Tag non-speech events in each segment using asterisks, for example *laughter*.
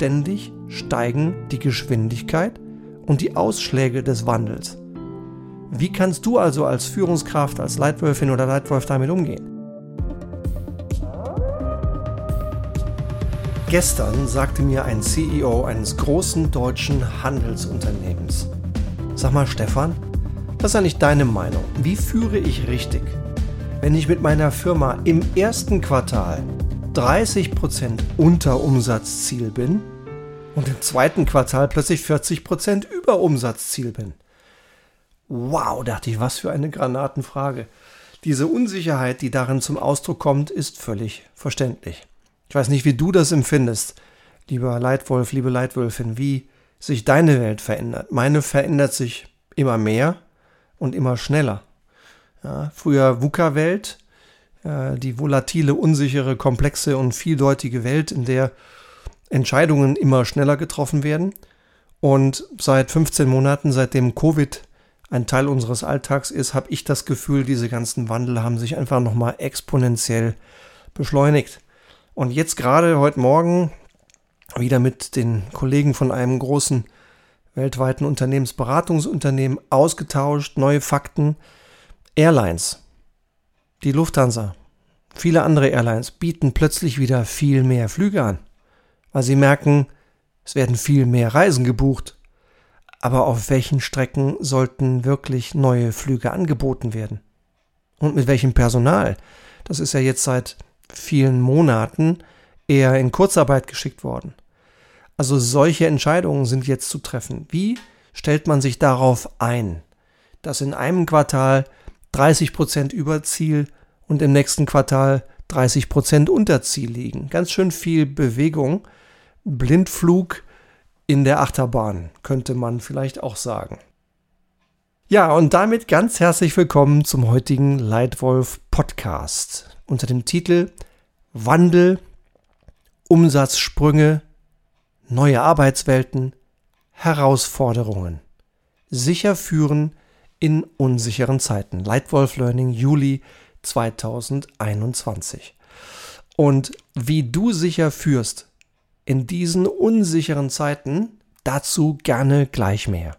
ständig steigen die Geschwindigkeit und die Ausschläge des Wandels. Wie kannst du also als Führungskraft, als Leitwölfin oder Leitwolf damit umgehen? Gestern sagte mir ein CEO eines großen deutschen Handelsunternehmens, sag mal Stefan, das ist ja nicht deine Meinung. Wie führe ich richtig? Wenn ich mit meiner Firma im ersten Quartal 30% unter Umsatzziel bin und im zweiten Quartal plötzlich 40% über Umsatzziel bin. Wow, dachte ich, was für eine Granatenfrage. Diese Unsicherheit, die darin zum Ausdruck kommt, ist völlig verständlich. Ich weiß nicht, wie du das empfindest, lieber Leitwolf, liebe Leitwölfin, wie sich deine Welt verändert. Meine verändert sich immer mehr und immer schneller. Ja, früher VUCA-Welt, die volatile, unsichere, komplexe und vieldeutige Welt, in der Entscheidungen immer schneller getroffen werden. Und seit 15 Monaten, seitdem Covid ein Teil unseres Alltags ist, habe ich das Gefühl, diese ganzen Wandel haben sich einfach nochmal exponentiell beschleunigt. Und jetzt gerade heute Morgen wieder mit den Kollegen von einem großen weltweiten Unternehmensberatungsunternehmen ausgetauscht, neue Fakten. Airlines, die Lufthansa, viele andere Airlines bieten plötzlich wieder viel mehr Flüge an, weil sie merken, es werden viel mehr Reisen gebucht. Aber auf welchen Strecken sollten wirklich neue Flüge angeboten werden? Und mit welchem Personal? Das ist ja jetzt seit vielen Monaten eher in Kurzarbeit geschickt worden. Also solche Entscheidungen sind jetzt zu treffen. Wie stellt man sich darauf ein, dass in einem Quartal 30 Prozent über Ziel und im nächsten Quartal 30 Prozent unter Ziel liegen? Ganz schön viel Bewegung. Blindflug in der Achterbahn, könnte man vielleicht auch sagen. Ja, und damit ganz herzlich willkommen zum heutigen Leitwolf Podcast unter dem Titel Wandel, Umsatzsprünge, neue Arbeitswelten, Herausforderungen. Sicher führen in unsicheren Zeiten. Leitwolf Learning Juli 2021. Und wie du sicher führst in diesen unsicheren Zeiten, dazu gerne gleich mehr.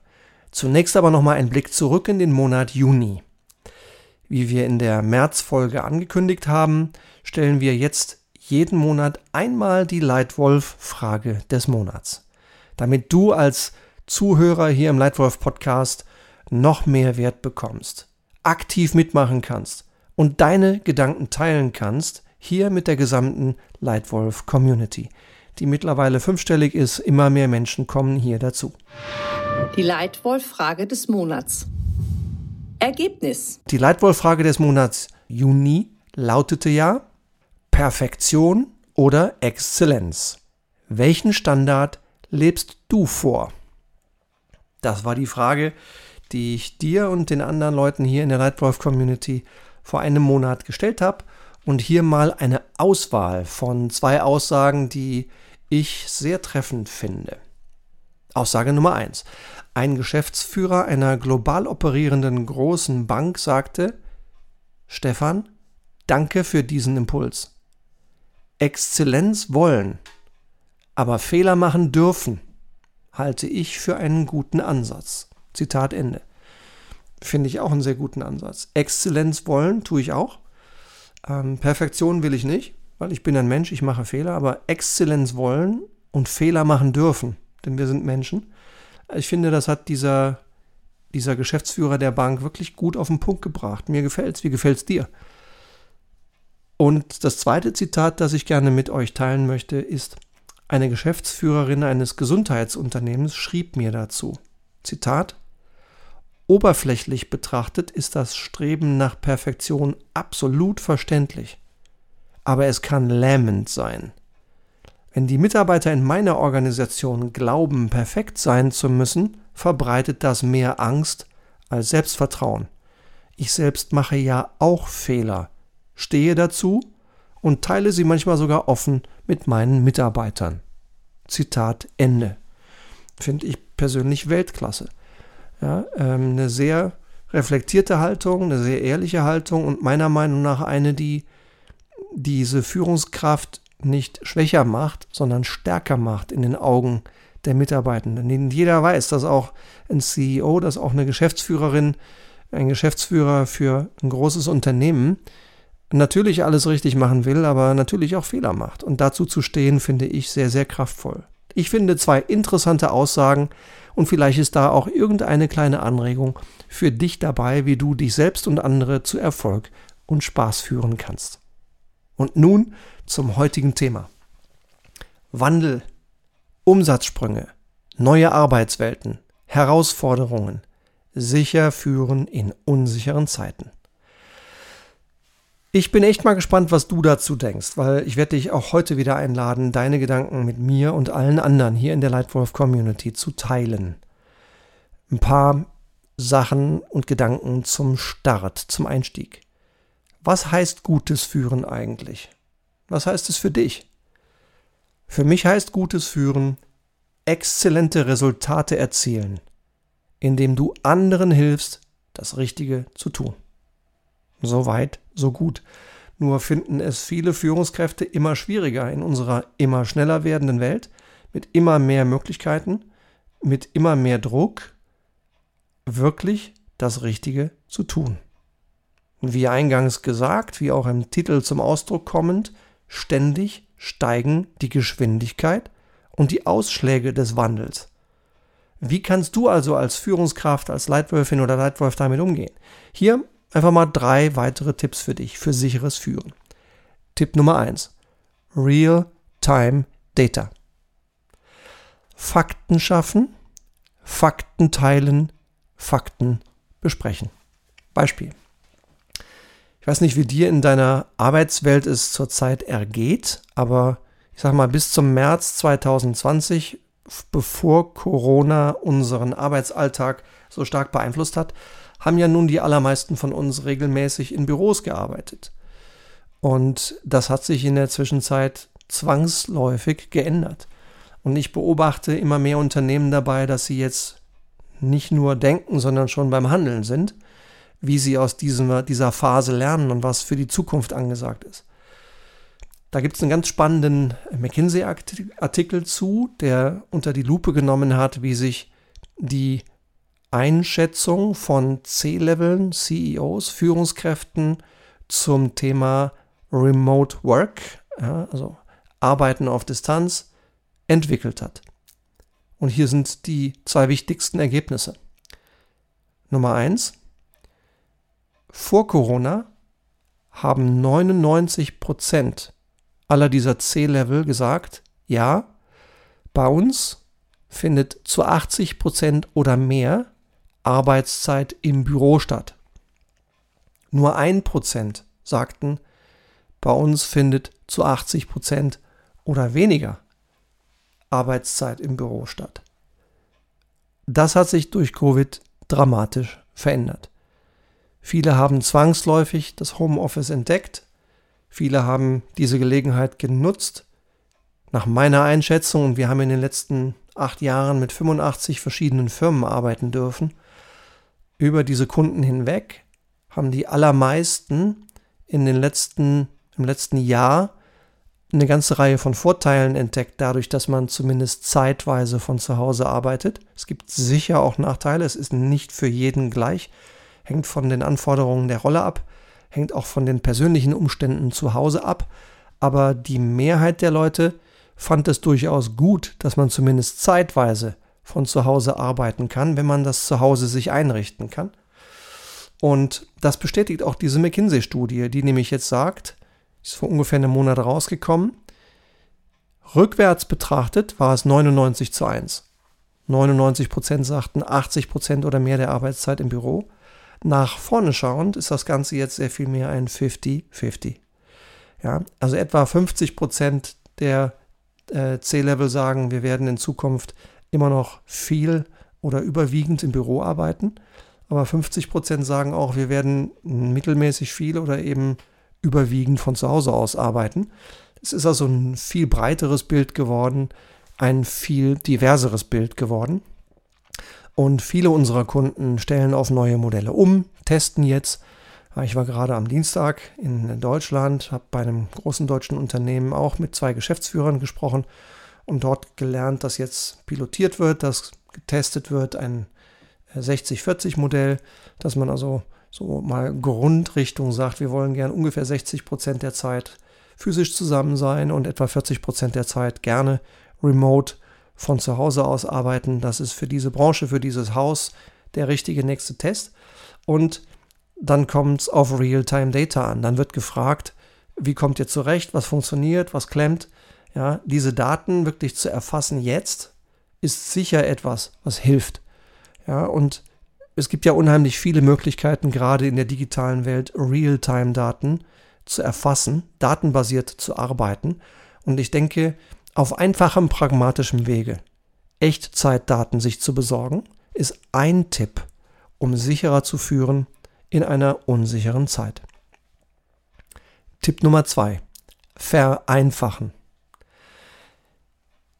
Zunächst aber nochmal ein Blick zurück in den Monat Juni. Wie wir in der Märzfolge angekündigt haben, stellen wir jetzt jeden Monat einmal die Leitwolf-Frage des Monats, damit du als Zuhörer hier im Leitwolf-Podcast noch mehr Wert bekommst, aktiv mitmachen kannst und deine Gedanken teilen kannst, hier mit der gesamten Leitwolf-Community, die mittlerweile fünfstellig ist. Immer mehr Menschen kommen hier dazu. Die Leitwolf-Frage des Monats. Ergebnis. Die Leitwolf-Frage des Monats Juni lautete ja, Perfektion oder Exzellenz? Welchen Standard lebst du vor? Das war die Frage, die ich dir und den anderen Leuten hier in der Lightwolf Community vor einem Monat gestellt habe und hier mal eine Auswahl von zwei Aussagen, die ich sehr treffend finde. Aussage Nummer eins: Ein Geschäftsführer einer global operierenden großen Bank sagte, Stefan, danke für diesen Impuls. Exzellenz wollen, aber Fehler machen dürfen, halte ich für einen guten Ansatz. Zitat Ende. Finde ich auch einen sehr guten Ansatz. Exzellenz wollen tue ich auch. Ähm, Perfektion will ich nicht, weil ich bin ein Mensch, ich mache Fehler, aber Exzellenz wollen und Fehler machen dürfen, denn wir sind Menschen. Ich finde, das hat dieser, dieser Geschäftsführer der Bank wirklich gut auf den Punkt gebracht. Mir gefällt's. Wie gefällt's dir? Und das zweite Zitat, das ich gerne mit euch teilen möchte, ist, eine Geschäftsführerin eines Gesundheitsunternehmens schrieb mir dazu. Zitat Oberflächlich betrachtet ist das Streben nach Perfektion absolut verständlich, aber es kann lähmend sein. Wenn die Mitarbeiter in meiner Organisation glauben, perfekt sein zu müssen, verbreitet das mehr Angst als Selbstvertrauen. Ich selbst mache ja auch Fehler, stehe dazu und teile sie manchmal sogar offen mit meinen Mitarbeitern. Zitat Ende. Finde ich persönlich Weltklasse. Ja, ähm, eine sehr reflektierte Haltung, eine sehr ehrliche Haltung und meiner Meinung nach eine, die diese Führungskraft nicht schwächer macht, sondern stärker macht in den Augen der Mitarbeitenden. Jeder weiß, dass auch ein CEO, dass auch eine Geschäftsführerin, ein Geschäftsführer für ein großes Unternehmen natürlich alles richtig machen will, aber natürlich auch Fehler macht. Und dazu zu stehen, finde ich sehr, sehr kraftvoll. Ich finde zwei interessante Aussagen und vielleicht ist da auch irgendeine kleine Anregung für dich dabei, wie du dich selbst und andere zu Erfolg und Spaß führen kannst. Und nun zum heutigen Thema. Wandel, Umsatzsprünge, neue Arbeitswelten, Herausforderungen, sicher führen in unsicheren Zeiten. Ich bin echt mal gespannt, was du dazu denkst, weil ich werde dich auch heute wieder einladen, deine Gedanken mit mir und allen anderen hier in der Lightwolf Community zu teilen. Ein paar Sachen und Gedanken zum Start, zum Einstieg. Was heißt gutes Führen eigentlich? Was heißt es für dich? Für mich heißt gutes Führen exzellente Resultate erzielen, indem du anderen hilfst, das Richtige zu tun. So weit, so gut. Nur finden es viele Führungskräfte immer schwieriger in unserer immer schneller werdenden Welt, mit immer mehr Möglichkeiten, mit immer mehr Druck, wirklich das Richtige zu tun. Wie eingangs gesagt, wie auch im Titel zum Ausdruck kommend, ständig steigen die Geschwindigkeit und die Ausschläge des Wandels. Wie kannst du also als Führungskraft, als Leitwölfin oder Leitwolf damit umgehen? Hier Einfach mal drei weitere Tipps für dich für sicheres Führen. Tipp Nummer eins: Real-Time Data. Fakten schaffen, Fakten teilen, Fakten besprechen. Beispiel. Ich weiß nicht, wie dir in deiner Arbeitswelt es zurzeit ergeht, aber ich sag mal, bis zum März 2020, bevor Corona unseren Arbeitsalltag so stark beeinflusst hat, haben ja nun die allermeisten von uns regelmäßig in Büros gearbeitet. Und das hat sich in der Zwischenzeit zwangsläufig geändert. Und ich beobachte immer mehr Unternehmen dabei, dass sie jetzt nicht nur denken, sondern schon beim Handeln sind, wie sie aus diesem, dieser Phase lernen und was für die Zukunft angesagt ist. Da gibt es einen ganz spannenden McKinsey-Artikel zu, der unter die Lupe genommen hat, wie sich die Einschätzung von C-Leveln, CEOs, Führungskräften zum Thema Remote Work, ja, also Arbeiten auf Distanz, entwickelt hat. Und hier sind die zwei wichtigsten Ergebnisse. Nummer eins: Vor Corona haben 99 Prozent aller dieser C-Level gesagt, ja, bei uns findet zu 80 Prozent oder mehr Arbeitszeit im Büro statt. Nur ein Prozent sagten, bei uns findet zu 80 Prozent oder weniger Arbeitszeit im Büro statt. Das hat sich durch Covid dramatisch verändert. Viele haben zwangsläufig das Homeoffice entdeckt, viele haben diese Gelegenheit genutzt. Nach meiner Einschätzung, und wir haben in den letzten acht Jahren mit 85 verschiedenen Firmen arbeiten dürfen, über diese Kunden hinweg haben die allermeisten in den letzten, im letzten Jahr eine ganze Reihe von Vorteilen entdeckt, dadurch, dass man zumindest zeitweise von zu Hause arbeitet. Es gibt sicher auch Nachteile, es ist nicht für jeden gleich, hängt von den Anforderungen der Rolle ab, hängt auch von den persönlichen Umständen zu Hause ab, aber die Mehrheit der Leute fand es durchaus gut, dass man zumindest zeitweise von zu Hause arbeiten kann, wenn man das zu Hause sich einrichten kann. Und das bestätigt auch diese McKinsey-Studie, die nämlich jetzt sagt, ist vor ungefähr einem Monat rausgekommen, rückwärts betrachtet war es 99 zu 1. 99 Prozent sagten 80 Prozent oder mehr der Arbeitszeit im Büro. Nach vorne schauend ist das Ganze jetzt sehr viel mehr ein 50-50. Ja, also etwa 50 Prozent der äh, C-Level sagen, wir werden in Zukunft immer noch viel oder überwiegend im Büro arbeiten. Aber 50 Prozent sagen auch, wir werden mittelmäßig viel oder eben überwiegend von zu Hause aus arbeiten. Es ist also ein viel breiteres Bild geworden, ein viel diverseres Bild geworden. Und viele unserer Kunden stellen auf neue Modelle um, testen jetzt, Ich war gerade am Dienstag in Deutschland, habe bei einem großen deutschen Unternehmen auch mit zwei Geschäftsführern gesprochen und dort gelernt, dass jetzt pilotiert wird, dass getestet wird, ein 60-40-Modell, dass man also so mal Grundrichtung sagt, wir wollen gern ungefähr 60 Prozent der Zeit physisch zusammen sein und etwa 40 Prozent der Zeit gerne remote von zu Hause aus arbeiten. Das ist für diese Branche, für dieses Haus der richtige nächste Test. Und dann kommt es auf Real-Time-Data an. Dann wird gefragt, wie kommt ihr zurecht, was funktioniert, was klemmt. Ja, diese Daten wirklich zu erfassen jetzt ist sicher etwas, was hilft. Ja, und es gibt ja unheimlich viele Möglichkeiten, gerade in der digitalen Welt Real-Time-Daten zu erfassen, datenbasiert zu arbeiten. Und ich denke, auf einfachem, pragmatischem Wege Echtzeitdaten sich zu besorgen, ist ein Tipp, um sicherer zu führen in einer unsicheren Zeit. Tipp Nummer zwei: Vereinfachen.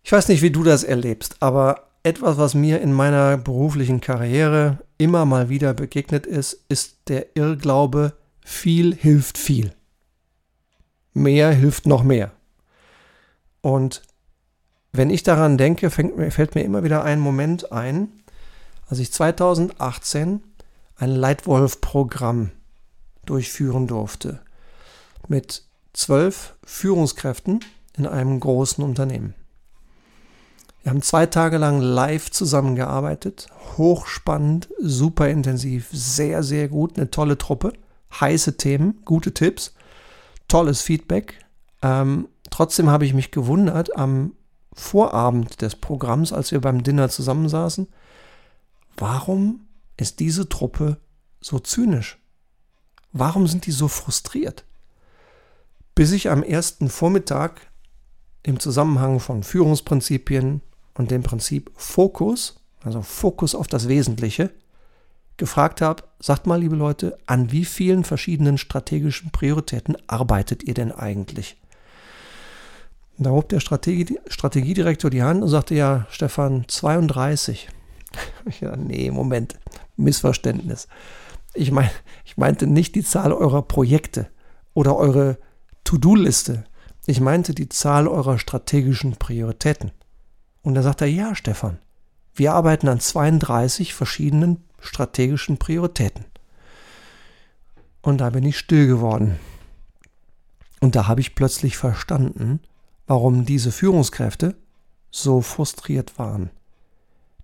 Ich weiß nicht, wie du das erlebst, aber etwas, was mir in meiner beruflichen Karriere immer mal wieder begegnet ist, ist der Irrglaube, viel hilft viel. Mehr hilft noch mehr. Und wenn ich daran denke, fängt, fällt mir immer wieder ein Moment ein, als ich 2018 ein Leitwolf-Programm durchführen durfte mit zwölf Führungskräften in einem großen Unternehmen. Wir haben zwei Tage lang live zusammengearbeitet, hochspannend, super intensiv, sehr, sehr gut, eine tolle Truppe, heiße Themen, gute Tipps, tolles Feedback. Ähm, trotzdem habe ich mich gewundert am Vorabend des Programms, als wir beim Dinner zusammensaßen, warum ist diese Truppe so zynisch? Warum sind die so frustriert? Bis ich am ersten Vormittag im Zusammenhang von Führungsprinzipien, und dem Prinzip Fokus, also Fokus auf das Wesentliche, gefragt habe, sagt mal, liebe Leute, an wie vielen verschiedenen strategischen Prioritäten arbeitet ihr denn eigentlich? da hob der Strategie, Strategiedirektor die Hand und sagte, ja, Stefan, 32. *laughs* ja, nee, Moment, Missverständnis. Ich, mein, ich meinte nicht die Zahl eurer Projekte oder eure To-Do-Liste. Ich meinte die Zahl eurer strategischen Prioritäten. Und dann sagt er, ja, Stefan, wir arbeiten an 32 verschiedenen strategischen Prioritäten. Und da bin ich still geworden. Und da habe ich plötzlich verstanden, warum diese Führungskräfte so frustriert waren.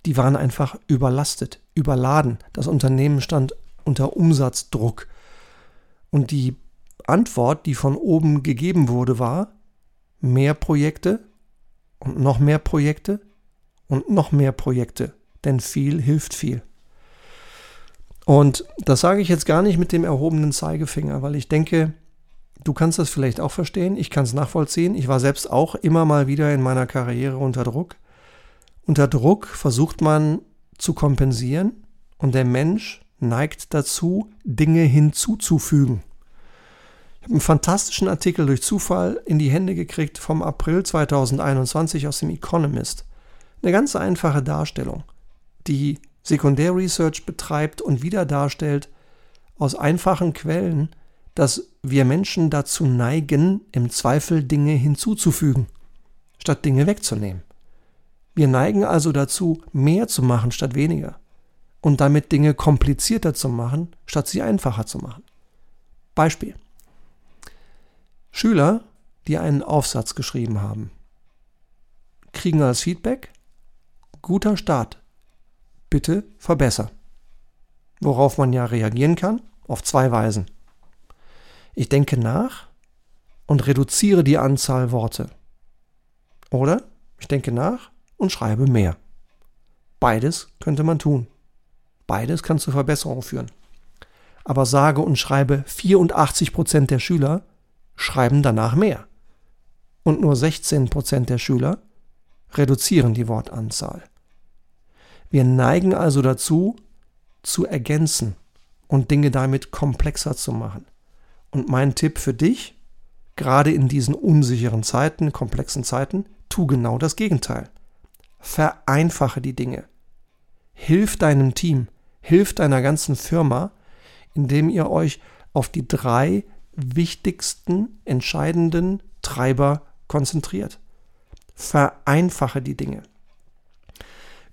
Die waren einfach überlastet, überladen. Das Unternehmen stand unter Umsatzdruck. Und die Antwort, die von oben gegeben wurde, war mehr Projekte, und noch mehr Projekte und noch mehr Projekte, denn viel hilft viel. Und das sage ich jetzt gar nicht mit dem erhobenen Zeigefinger, weil ich denke, du kannst das vielleicht auch verstehen, ich kann es nachvollziehen. Ich war selbst auch immer mal wieder in meiner Karriere unter Druck. Unter Druck versucht man zu kompensieren und der Mensch neigt dazu, Dinge hinzuzufügen einen fantastischen Artikel durch Zufall in die Hände gekriegt vom April 2021 aus dem Economist. Eine ganz einfache Darstellung, die Sekundärresearch betreibt und wieder darstellt aus einfachen Quellen, dass wir Menschen dazu neigen, im Zweifel Dinge hinzuzufügen, statt Dinge wegzunehmen. Wir neigen also dazu, mehr zu machen statt weniger und damit Dinge komplizierter zu machen, statt sie einfacher zu machen. Beispiel. Schüler, die einen Aufsatz geschrieben haben, kriegen als Feedback, guter Start, bitte verbessern. Worauf man ja reagieren kann, auf zwei Weisen. Ich denke nach und reduziere die Anzahl Worte. Oder ich denke nach und schreibe mehr. Beides könnte man tun. Beides kann zu Verbesserungen führen. Aber sage und schreibe 84% der Schüler schreiben danach mehr. Und nur 16% der Schüler reduzieren die Wortanzahl. Wir neigen also dazu, zu ergänzen und Dinge damit komplexer zu machen. Und mein Tipp für dich, gerade in diesen unsicheren Zeiten, komplexen Zeiten, tu genau das Gegenteil. Vereinfache die Dinge. Hilf deinem Team, hilf deiner ganzen Firma, indem ihr euch auf die drei wichtigsten, entscheidenden Treiber konzentriert. Vereinfache die Dinge.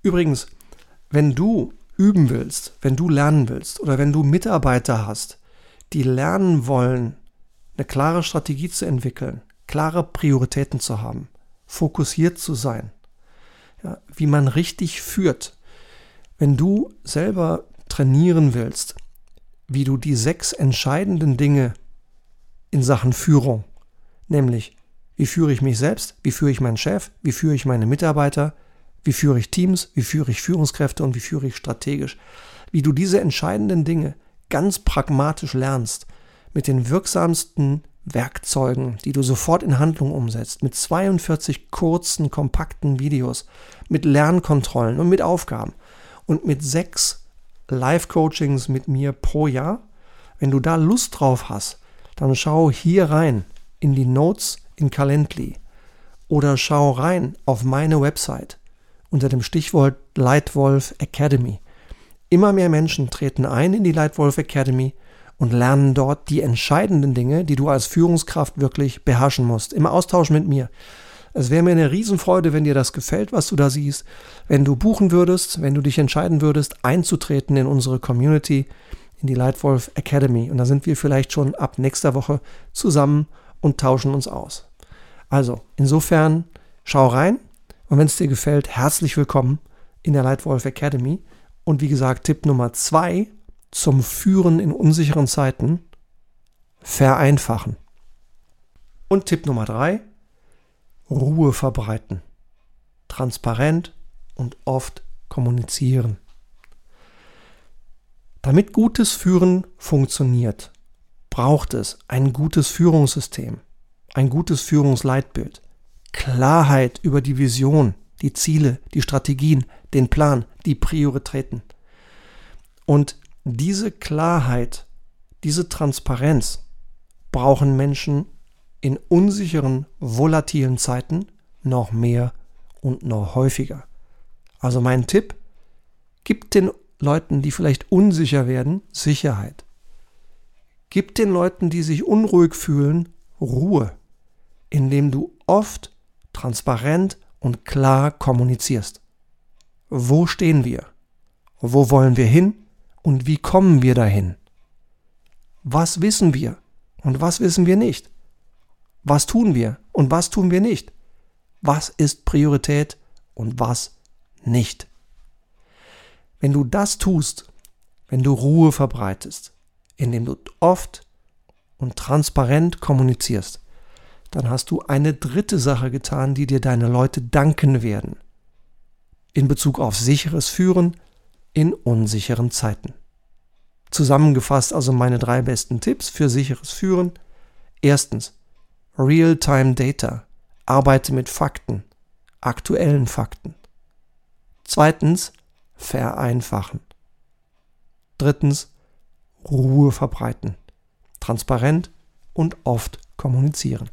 Übrigens, wenn du üben willst, wenn du lernen willst oder wenn du Mitarbeiter hast, die lernen wollen, eine klare Strategie zu entwickeln, klare Prioritäten zu haben, fokussiert zu sein, ja, wie man richtig führt. Wenn du selber trainieren willst, wie du die sechs entscheidenden Dinge in Sachen Führung, nämlich wie führe ich mich selbst, wie führe ich meinen Chef, wie führe ich meine Mitarbeiter, wie führe ich Teams, wie führe ich Führungskräfte? Und wie führe ich strategisch, wie du diese entscheidenden Dinge ganz pragmatisch lernst, mit den wirksamsten Werkzeugen, die du sofort in Handlung umsetzt, mit 42 kurzen, kompakten Videos, mit Lernkontrollen und mit Aufgaben und mit sechs Live-Coachings mit mir pro Jahr. Wenn du da Lust drauf hast, dann schau hier rein in die Notes in Calendly oder schau rein auf meine Website unter dem Stichwort Lightwolf Academy. Immer mehr Menschen treten ein in die Lightwolf Academy und lernen dort die entscheidenden Dinge, die du als Führungskraft wirklich beherrschen musst, im Austausch mit mir. Es wäre mir eine Riesenfreude, wenn dir das gefällt, was du da siehst, wenn du buchen würdest, wenn du dich entscheiden würdest, einzutreten in unsere Community, in die Lightwolf Academy. Und da sind wir vielleicht schon ab nächster Woche zusammen und tauschen uns aus. Also, insofern, schau rein und wenn es dir gefällt, herzlich willkommen in der Lightwolf Academy. Und wie gesagt, Tipp Nummer zwei, zum Führen in unsicheren Zeiten vereinfachen. Und Tipp Nummer drei, Ruhe verbreiten. Transparent und oft kommunizieren. Damit gutes Führen funktioniert, braucht es ein gutes Führungssystem, ein gutes Führungsleitbild, Klarheit über die Vision, die Ziele, die Strategien, den Plan, die Prioritäten. Und diese Klarheit, diese Transparenz brauchen Menschen in unsicheren, volatilen Zeiten noch mehr und noch häufiger. Also mein Tipp, gib den Leuten, die vielleicht unsicher werden, Sicherheit. Gib den Leuten, die sich unruhig fühlen, Ruhe, indem du oft, transparent und klar kommunizierst. Wo stehen wir? Wo wollen wir hin? und wie kommen wir dahin? Was wissen wir und was wissen wir nicht? Was tun wir und was tun wir nicht? Was ist Priorität und was nicht? Wenn du das tust, wenn du Ruhe verbreitest, indem du oft und transparent kommunizierst, dann hast du eine dritte Sache getan, die dir deine Leute danken werden. In Bezug auf sicheres Führen, in unsicheren Zeiten. Zusammengefasst also meine drei besten Tipps für sicheres Führen. Erstens, Real-Time Data. Arbeite mit Fakten, aktuellen Fakten. Zweitens, vereinfachen. Drittens, Ruhe verbreiten, transparent und oft kommunizieren.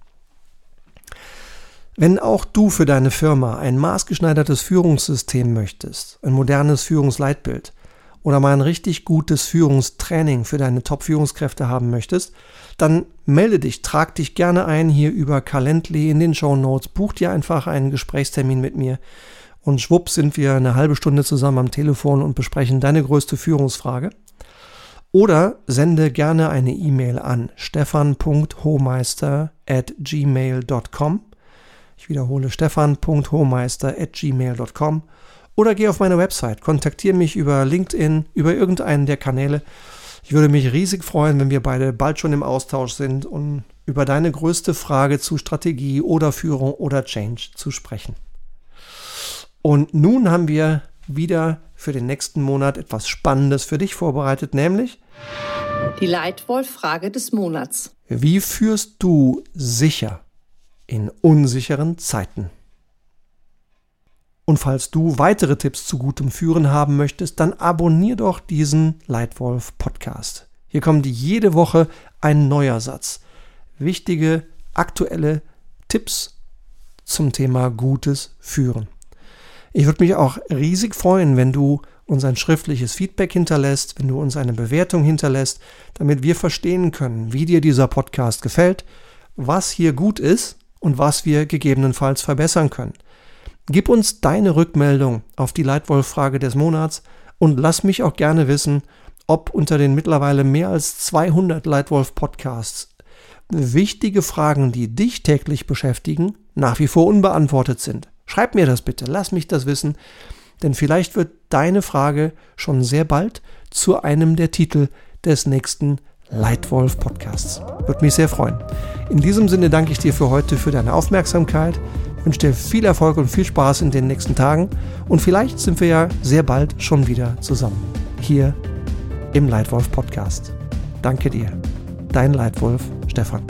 Wenn auch du für deine Firma ein maßgeschneidertes Führungssystem möchtest, ein modernes Führungsleitbild oder mal ein richtig gutes Führungstraining für deine Top-Führungskräfte haben möchtest, dann melde dich, trag dich gerne ein hier über Calendly in den Show Notes, buch dir einfach einen Gesprächstermin mit mir und schwupp sind wir eine halbe Stunde zusammen am Telefon und besprechen deine größte Führungsfrage. Oder sende gerne eine E-Mail an stefan.hohmeister at gmail.com ich wiederhole stefan.hohmeister.gmail.com oder geh auf meine Website, kontaktiere mich über LinkedIn, über irgendeinen der Kanäle. Ich würde mich riesig freuen, wenn wir beide bald schon im Austausch sind und über deine größte Frage zu Strategie oder Führung oder Change zu sprechen. Und nun haben wir wieder für den nächsten Monat etwas Spannendes für dich vorbereitet, nämlich die Leitwolf-Frage des Monats. Wie führst du sicher in unsicheren Zeiten. Und falls du weitere Tipps zu gutem Führen haben möchtest, dann abonnier doch diesen Leitwolf Podcast. Hier kommt jede Woche ein neuer Satz. Wichtige, aktuelle Tipps zum Thema gutes Führen. Ich würde mich auch riesig freuen, wenn du uns ein schriftliches Feedback hinterlässt, wenn du uns eine Bewertung hinterlässt, damit wir verstehen können, wie dir dieser Podcast gefällt, was hier gut ist und was wir gegebenenfalls verbessern können. Gib uns deine Rückmeldung auf die Leitwolf-Frage des Monats und lass mich auch gerne wissen, ob unter den mittlerweile mehr als 200 Leitwolf-Podcasts wichtige Fragen, die dich täglich beschäftigen, nach wie vor unbeantwortet sind. Schreib mir das bitte, lass mich das wissen, denn vielleicht wird deine Frage schon sehr bald zu einem der Titel des nächsten Leitwolf Podcasts. Würde mich sehr freuen. In diesem Sinne danke ich dir für heute für deine Aufmerksamkeit, wünsche dir viel Erfolg und viel Spaß in den nächsten Tagen und vielleicht sind wir ja sehr bald schon wieder zusammen. Hier im Leitwolf Podcast. Danke dir. Dein Leitwolf Stefan.